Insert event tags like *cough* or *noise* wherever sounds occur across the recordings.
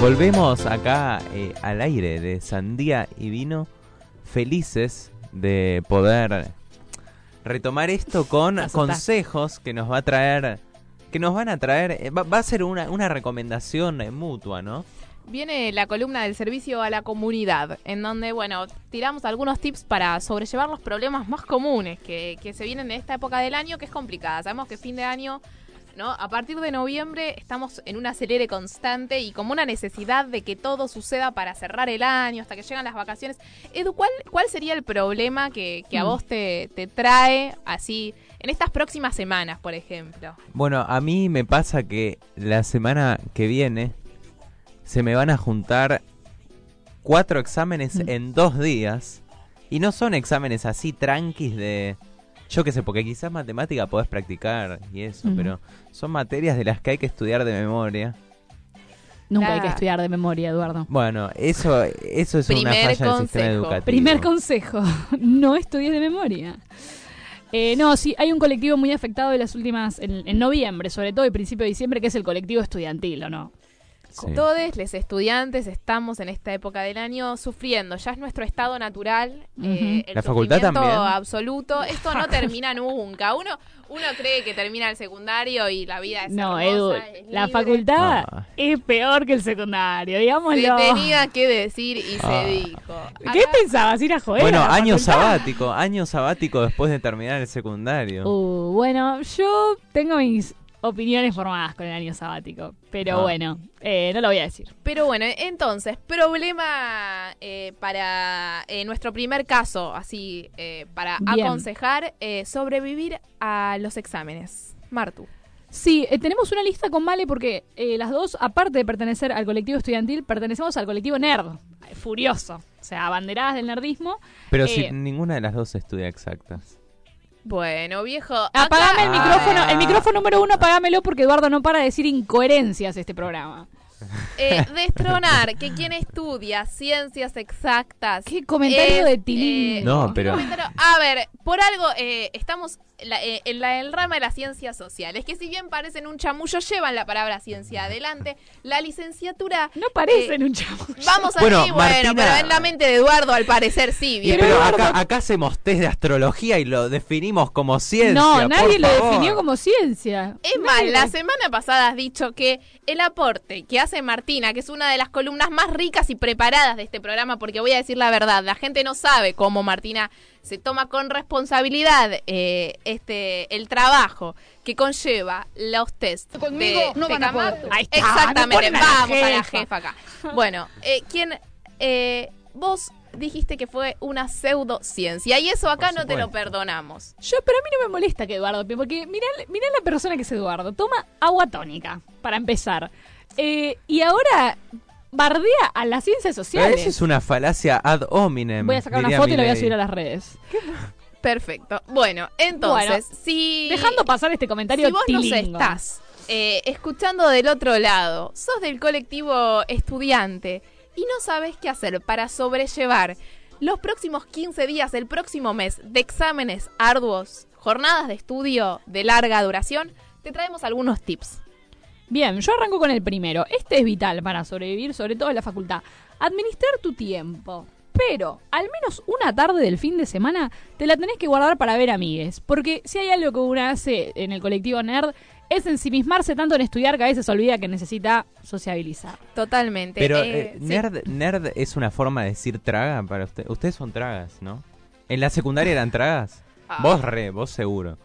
Volvemos acá eh, al aire de Sandía y Vino, felices de poder retomar esto con consejos que nos va a traer, que nos van a traer, eh, va, va a ser una, una recomendación eh, mutua, ¿no? Viene la columna del servicio a la comunidad, en donde, bueno, tiramos algunos tips para sobrellevar los problemas más comunes que, que se vienen en esta época del año, que es complicada. Sabemos que fin de año, ¿no? A partir de noviembre estamos en un acelere constante y como una necesidad de que todo suceda para cerrar el año, hasta que llegan las vacaciones. Edu, ¿cuál, cuál sería el problema que, que a Mm. vos te, te trae así en estas próximas semanas, por ejemplo? Bueno, a mí me pasa que la semana que viene se me van a juntar cuatro exámenes Mm. en dos días. Y no son exámenes así tranquis de... Yo qué sé, porque quizás matemática podés practicar y eso, pero son materias de las que hay que estudiar de memoria. Nunca hay que estudiar de memoria, Eduardo. Bueno, eso, eso es una Primer falla del sistema consejo. educativo. Primer consejo, *laughs* no estudies de memoria. Eh, no, sí, hay un colectivo muy afectado en las últimas, en, en noviembre, sobre todo y principio de diciembre, que es el colectivo estudiantil, ¿o no? Sí. Todos los estudiantes estamos en esta época del año sufriendo, ya es nuestro estado natural, eh, el La facultad también. absoluto. Esto no *laughs* termina nunca. Uno, uno cree que termina el secundario y la vida es No, hermosa, Edu, es la facultad Ah. es peor que el secundario, Se digámoslo. tenía que decir y Ah. se dijo. ¿Qué pensabas? ¿Ir a joder? Bueno, a la año facultad? sabático, año sabático después de terminar el secundario. Uh, bueno, yo tengo mis opiniones formadas con el año sabático, pero Ah. bueno, eh, no lo voy a decir. Pero bueno, entonces, problema eh, para eh, nuestro primer caso, así, eh, para Bien. aconsejar, eh, sobrevivir a los exámenes. Martu. Sí, eh, tenemos una lista con Male porque eh, las dos, aparte de pertenecer al colectivo estudiantil, pertenecemos al colectivo nerd, furioso, o sea, abanderadas del nerdismo. Pero eh, si ninguna de las dos estudia exactas. Bueno, viejo. Apagame el micrófono, el micrófono número uno, apagámelo porque Eduardo no para de decir incoherencias este programa. Eh, destronar que quien estudia ciencias exactas. Qué comentario es, de Tilín. eh, No, qué pero- A ver, por algo eh, estamos la- eh, en la, el rama de las ciencias sociales, que si bien parecen un chamullo, llevan la palabra ciencia adelante. La licenciatura. No parecen eh, un chavo. Vamos a Bueno, decir, bueno, Martina- pero en la mente de Eduardo, al parecer sí, bien. pero Eduardo- acá, acá hacemos test de astrología y lo definimos como ciencia. No, por nadie lo favor. definió como ciencia. Es más, la semana pasada has dicho que el aporte que hace Martina, que es una de las columnas más ricas y preparadas de este programa, porque voy a decir la verdad, la gente no sabe cómo Martina se toma con responsabilidad eh, este el trabajo que conlleva los test Conmigo de, no de van a poder. Ahí está, Exactamente, a la vamos a la jefa. acá. Bueno, eh, ¿quién, eh, vos dijiste que fue una pseudociencia y eso acá no te lo perdonamos. Yo, pero a mí no me molesta que Eduardo, porque mirá, mirá la persona que es Eduardo. Toma agua tónica, para empezar. Eh, y ahora bardea a las ciencias Pero sociales. eso es una falacia ad hominem. Voy a sacar una foto y la voy a subir a las redes. Perfecto. Bueno, entonces, Bueno, si Dejando pasar este comentario si vos nos tilingo. estás eh, escuchando del otro lado, sos del colectivo estudiante y no sabes qué hacer para sobrellevar los próximos 15 días, el próximo mes de exámenes arduos, jornadas de estudio de larga duración, te traemos algunos tips. Bien, yo arranco con el primero. Este es vital para sobrevivir, sobre todo en la facultad. Administrar tu tiempo. Pero, al menos una tarde del fin de semana, te la tenés que guardar para ver amigues. Porque si hay algo que uno hace en el colectivo nerd, es ensimismarse tanto en estudiar que a veces olvida que necesita sociabilizar. Totalmente. Pero Eh, eh, sí. nerd, nerd es una forma de decir traga para ustedes. Ustedes son tragas, ¿no? ¿En la secundaria eran tragas? Ah. Vos re, vos seguro.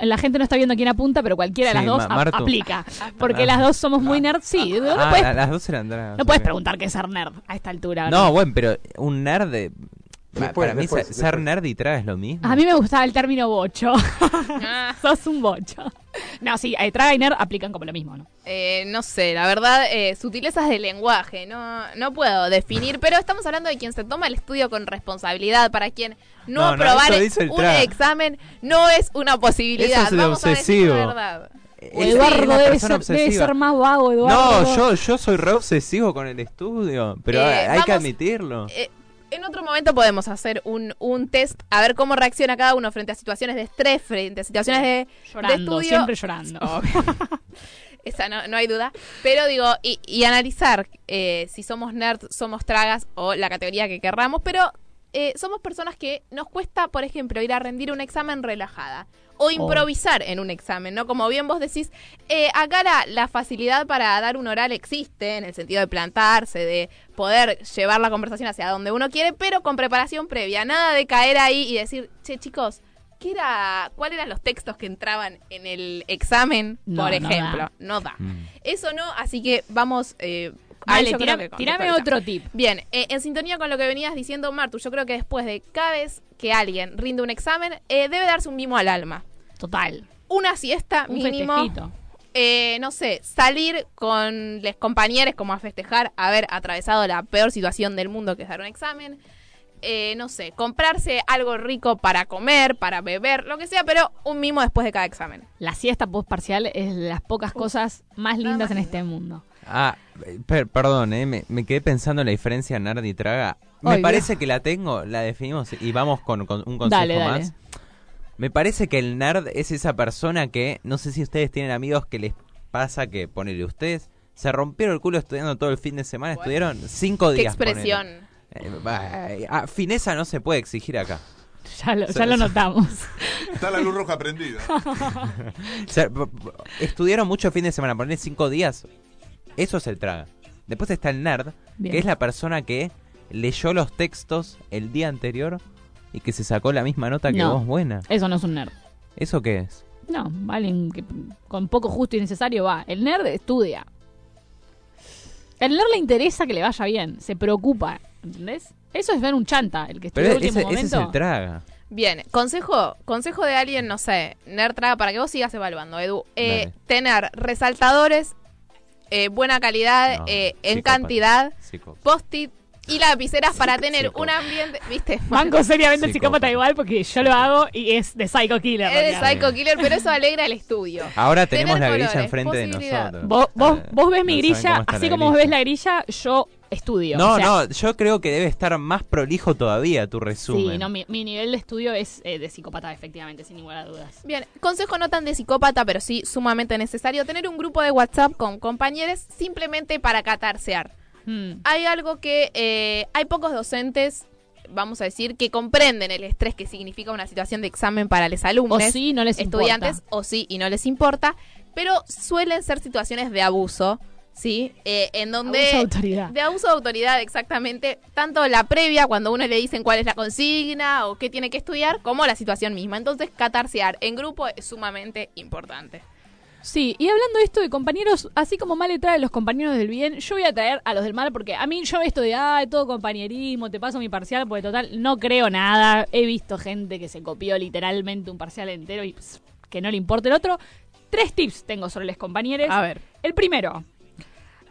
La gente no está viendo quién apunta, pero cualquiera de Sí, las dos Ma- aplica. Porque Ah. las dos somos muy nerd. Sí, no, ah, puedes, la- las dos eran no puedes preguntar qué es ser nerd a esta altura. No, bueno, pero un nerd... de- Después, para mí después, ser- después. nerd y traga es lo mismo. A mí me gustaba el término bocho. Ah. *laughs* Sos un bocho. No, sí, eh, traga y nerd aplican como lo mismo, ¿no? Eh, no sé, la verdad, eh, sutilezas del lenguaje, no, no puedo definir, pero estamos hablando de quien se toma el estudio con responsabilidad, para quien no, aprobar un tra. examen no es una posibilidad. Eso es Vamos a decir la obsesivo. verdad. Es O Eduardo debe ser, debe ser más vago, Eduardo. No, yo, yo soy re obsesivo con el estudio, pero Eh, hay que admitirlo. Eh, en otro momento podemos hacer un, un test a ver cómo reacciona cada uno frente a situaciones de estrés, frente a situaciones de, de Llorando, estudio. siempre llorando. *laughs* Esa no, no hay duda. Pero digo, y, y analizar eh, si somos nerds, somos tragas o la categoría que querramos, pero eh, somos personas que nos cuesta, por ejemplo, ir a rendir un examen relajada. O improvisar en un examen, ¿no? Como bien vos decís, eh, acá la, la facilidad para dar un oral existe, en el sentido de plantarse, de poder llevar la conversación hacia donde uno quiere, pero con preparación previa. Nada de caer ahí y decir, che, chicos, ¿qué era, ¿cuáles eran los textos que entraban en el examen, No, por no ejemplo? da. No da. Mm. Eso no, así que vamos... Eh, creo tirame, otro tip. Bien, eh, en sintonía con lo que venías diciendo, Martu, yo creo que después de cada vez que alguien rinde un examen, eh, debe darse un mimo al alma. Total. Una siesta Un mínimo. festejito. eh, no sé, salir con los compañeros como a festejar haber atravesado la peor situación del mundo que es dar un examen. Eh, no sé, comprarse algo rico para comer, para beber, lo que sea, pero un mimo después de cada examen. La siesta postparcial es de las pocas cosas más lindas más en lindo. este mundo. Ah, eh, per- perdón, eh, me, me quedé pensando en la diferencia nerd y traga. Me parece que la tengo, la definimos y vamos con, con un consejo Dale, dale. Me parece que el nerd es esa persona que, no sé si ustedes tienen amigos que les pasa que, ponele ustedes, se rompieron el culo estudiando todo el fin de semana, Bueno. estuvieron cinco Qué días. ponele. expresión. Eh, bah, ah, fineza no se puede exigir acá. Ya lo, ya lo notamos. Está la luz roja prendida. *laughs* O sea, estudiaron mucho el fin de semana, poner cinco días. Eso es el traga. Después está el nerd, Bien. que es la persona que leyó los textos el día anterior y que se sacó la misma nota que No. vos buena. Eso no es un nerd. ¿Eso qué es? No, alguien que con poco justo y necesario va. El nerd estudia. El nerd le interesa que le vaya bien, se preocupa, ¿entendés? Eso es ver un chanta, el que estudia Pero el ese, último ese es momento. el traga. Bien, consejo, consejo de alguien, no sé, nerd traga, para que vos sigas evaluando, Edu. Eh, tener resaltadores, eh, buena calidad, No, eh, en psicópata. cantidad, post-it y lapiceras para tener un ambiente, ¿viste? *laughs* Banco seriamente el Psicópata. psicópata igual porque yo lo hago y es de Psycho Killer. Es de realmente. Psycho Killer, pero eso alegra el estudio. *laughs* Ahora tenemos Tener la grilla colores, enfrente de nosotros. Vos, vos, vos ves mi no grilla, así como vos grilla. ves la grilla, yo estudio. No, O sea, no, yo creo que debe estar más prolijo todavía tu resumen. Sí, no, mi, mi nivel de estudio es eh, de psicópata, efectivamente, sin ninguna duda. Bien, consejo no tan de psicópata, pero sí sumamente necesario, tener un grupo de WhatsApp con compañeros simplemente para catarsear. Mm. Hay algo que eh, hay pocos docentes, vamos a decir, que comprenden el estrés que significa una situación de examen para los O alumnos, sí, no les estudiantes, importa. o sí y no les importa, pero suelen ser situaciones de abuso, ¿sí? Eh, en donde... Abuso de autoridad. De abuso de autoridad, exactamente. Tanto la previa, cuando uno le dicen cuál es la consigna o qué tiene que estudiar, como la situación misma. Entonces, catarsear en grupo es sumamente importante. Sí, y hablando de esto de compañeros, así como Male trae a los compañeros del bien, yo voy a traer a los del mal porque a mí yo esto de, ah, todo compañerismo, te paso mi parcial, porque total, no creo nada. He visto gente que se copió literalmente un parcial entero y pss, que no le importa el otro. Tres tips tengo sobre los compañeros. A ver. El primero,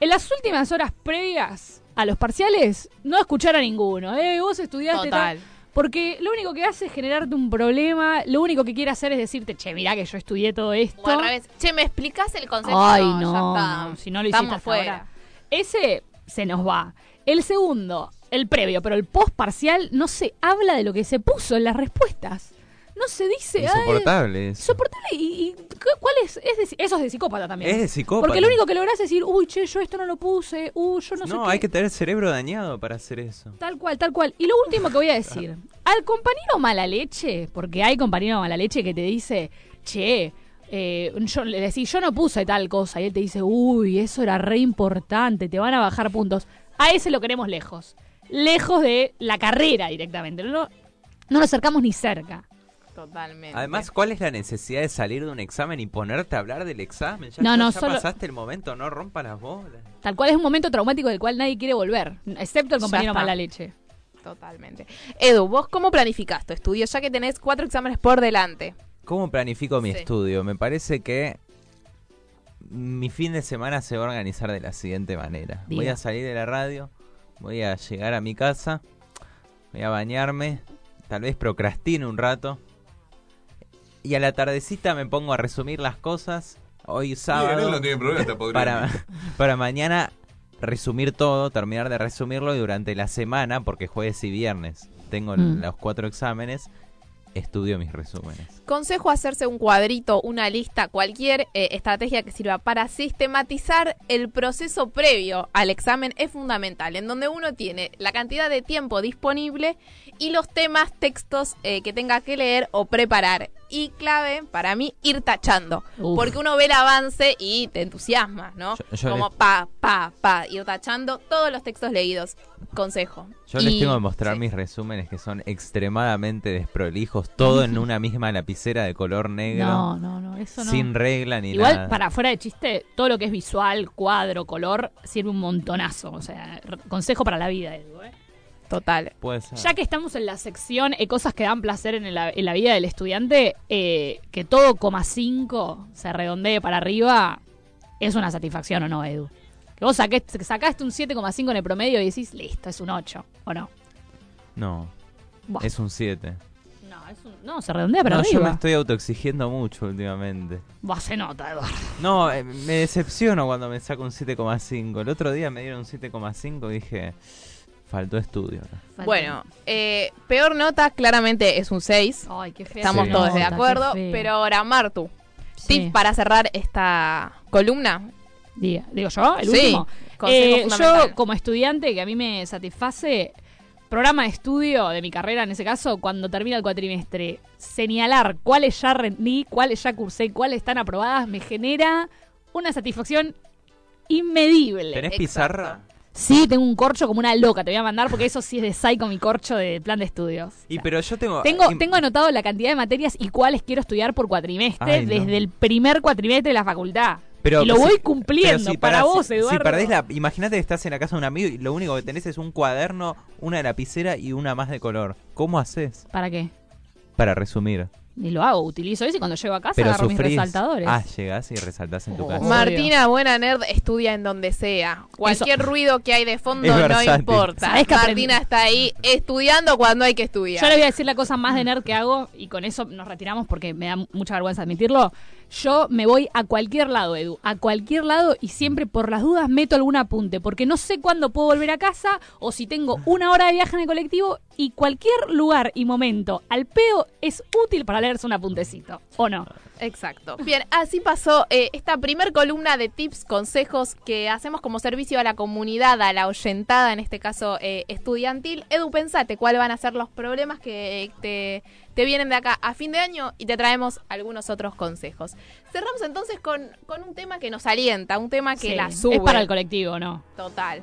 en las últimas horas previas a los parciales, no escuchar a ninguno. Eh, vos estudiaste Total. tal. Porque lo único que hace es generarte un problema, lo único que quiere hacer es decirte, che, mirá que yo estudié todo esto. O al revés. Che, ¿me explicás el concepto? Ay, ya no, está. no, si no lo hiciste hasta fuera. ahora. Ese se nos va. El segundo, el previo, pero el post parcial no se habla de lo que se puso en las respuestas. No se dice. ay, Insoportable. eso. Insoportable. ¿Y, y cu- cuál es? es de- eso es de psicópata también. Es de psicópata. Porque lo único que lográs es decir, uy, che, yo esto no lo puse, uy, yo no, sé No, qué. hay que tener el cerebro dañado para hacer eso. Tal cual, tal cual. Y lo último que voy a decir, *laughs* al compañero mala leche, porque hay compañero mala leche que te dice, che, eh, yo le decís, yo no puse tal cosa, y él te dice, uy, eso era re importante, te van a bajar puntos. A ese lo queremos lejos. Lejos de la carrera directamente. No, no nos acercamos ni cerca. Totalmente. Además, ¿cuál es la necesidad de salir de un examen y ponerte a hablar del examen? Ya, No, ya- no, ya solo- pasaste el momento, no rompa las bolas. Tal cual es un momento traumático del cual nadie quiere volver, excepto el compañero mala leche. Totalmente. Edu, ¿vos cómo planificás tu estudio ya que tenés cuatro exámenes por delante? ¿Cómo planifico mi Sí. estudio? Me parece que mi fin de semana se va a organizar de la siguiente manera. Voy a salir de la radio, voy a llegar a mi casa, voy a bañarme, tal vez procrastine un rato. Y a la tardecita me pongo a resumir las cosas. Hoy sábado. no tiene problema, está podrido. para, *laughs* para mañana resumir todo, terminar de resumirlo y durante la semana, porque jueves y viernes tengo Mm. los cuatro exámenes, estudio mis resúmenes. Consejo hacerse un cuadrito, una lista, cualquier eh, estrategia que sirva para sistematizar el proceso previo al examen es fundamental, en donde uno tiene la cantidad de tiempo disponible y los temas, textos eh, que tenga que leer o preparar. Y clave, para mí, ir tachando. Uf. Porque uno ve el avance y te entusiasma, ¿no? Yo- yo Como les- pa, pa, pa, ir tachando todos los textos leídos. Consejo. Yo les tengo que mostrar sí. mis resúmenes que son extremadamente desprolijos, todo en una misma lapicera de color negro, No, no, no, eso no. sin regla ni Igual, nada. para fuera de chiste, todo lo que es visual, cuadro, color, sirve un montonazo. O sea, consejo para la vida, Edu. ¿eh? Total. Puede ser. Ya que estamos en la sección eh, cosas que dan placer en la, en la vida del estudiante, eh, que todo coma 5 se redondee para arriba, es una satisfacción o no, Edu. Que vos que sacaste un 7,5 en el promedio y decís, listo, es un 8, ¿o no? No, Buah. es un 7. No, es un- no, se redondea para No, yo me arriba. estoy autoexigiendo mucho últimamente. Buah, se nota, Eduardo. No, eh, me decepciono cuando me saco un 7,5. El otro día me dieron un 7,5 y dije, faltó estudio. Bueno, eh, peor nota claramente es un 6. Ay, qué fea Estamos Sí. todos de nota, acuerdo. feo. Pero ahora, Martu, Sí. tips para cerrar esta columna. Diga- digo yo, el Sí, último. consejo Eh, fundamental. yo, como estudiante, que a mí me satisface, programa de estudio de mi carrera, en ese caso, cuando termina el cuatrimestre, señalar cuáles ya rendí, cuáles ya cursé, cuáles están aprobadas, me genera una satisfacción inmedible. ¿Tenés Exacto. pizarra? Sí, tengo un corcho como una loca, te voy a mandar porque eso sí es de psycho mi corcho de plan de estudios. Y pero yo tengo... Tengo, y- tengo anotado la cantidad de materias y cuáles quiero estudiar por cuatrimestre Ay, no. desde el primer cuatrimestre de la facultad. Pero y lo si- voy cumpliendo si para parás- vos, Eduardo. Si perdés la... Imagínate que estás en la casa de un amigo y lo único que tenés es un cuaderno, una lapicera y una más de color. ¿Cómo haces? ¿Para qué? Para resumir. Y lo hago, utilizo eso y cuando llego a casa Pero agarro mis resaltadores. Ah, llegás y resaltás en tu Oh. casa. Martina, buena nerd, estudia en donde sea. Cualquier ruido que hay de fondo *laughs* Es no versátil. importa. Sabés que Martina aprendí- está ahí estudiando cuando hay que estudiar. Yo le voy a decir la cosa más de nerd que hago y con eso nos retiramos porque me da mucha vergüenza admitirlo. Yo me voy a cualquier lado, Edu, a cualquier lado y siempre por las dudas meto algún apunte porque no sé cuándo puedo volver a casa o si tengo una hora de viaje en el colectivo y cualquier lugar y momento al pedo es útil para leerse un apuntecito, ¿o no? Exacto. *laughs* Bien, así pasó eh, esta primer columna de tips, consejos que hacemos como servicio a la comunidad, a la oyentada, en este caso eh, estudiantil. Edu, pensate cuáles van a ser los problemas que te, te, vienen de acá a fin de año y te traemos algunos otros consejos. Cerramos entonces con, con un tema que nos alienta, un tema que sí, la sube. Es para el colectivo, ¿no? Total.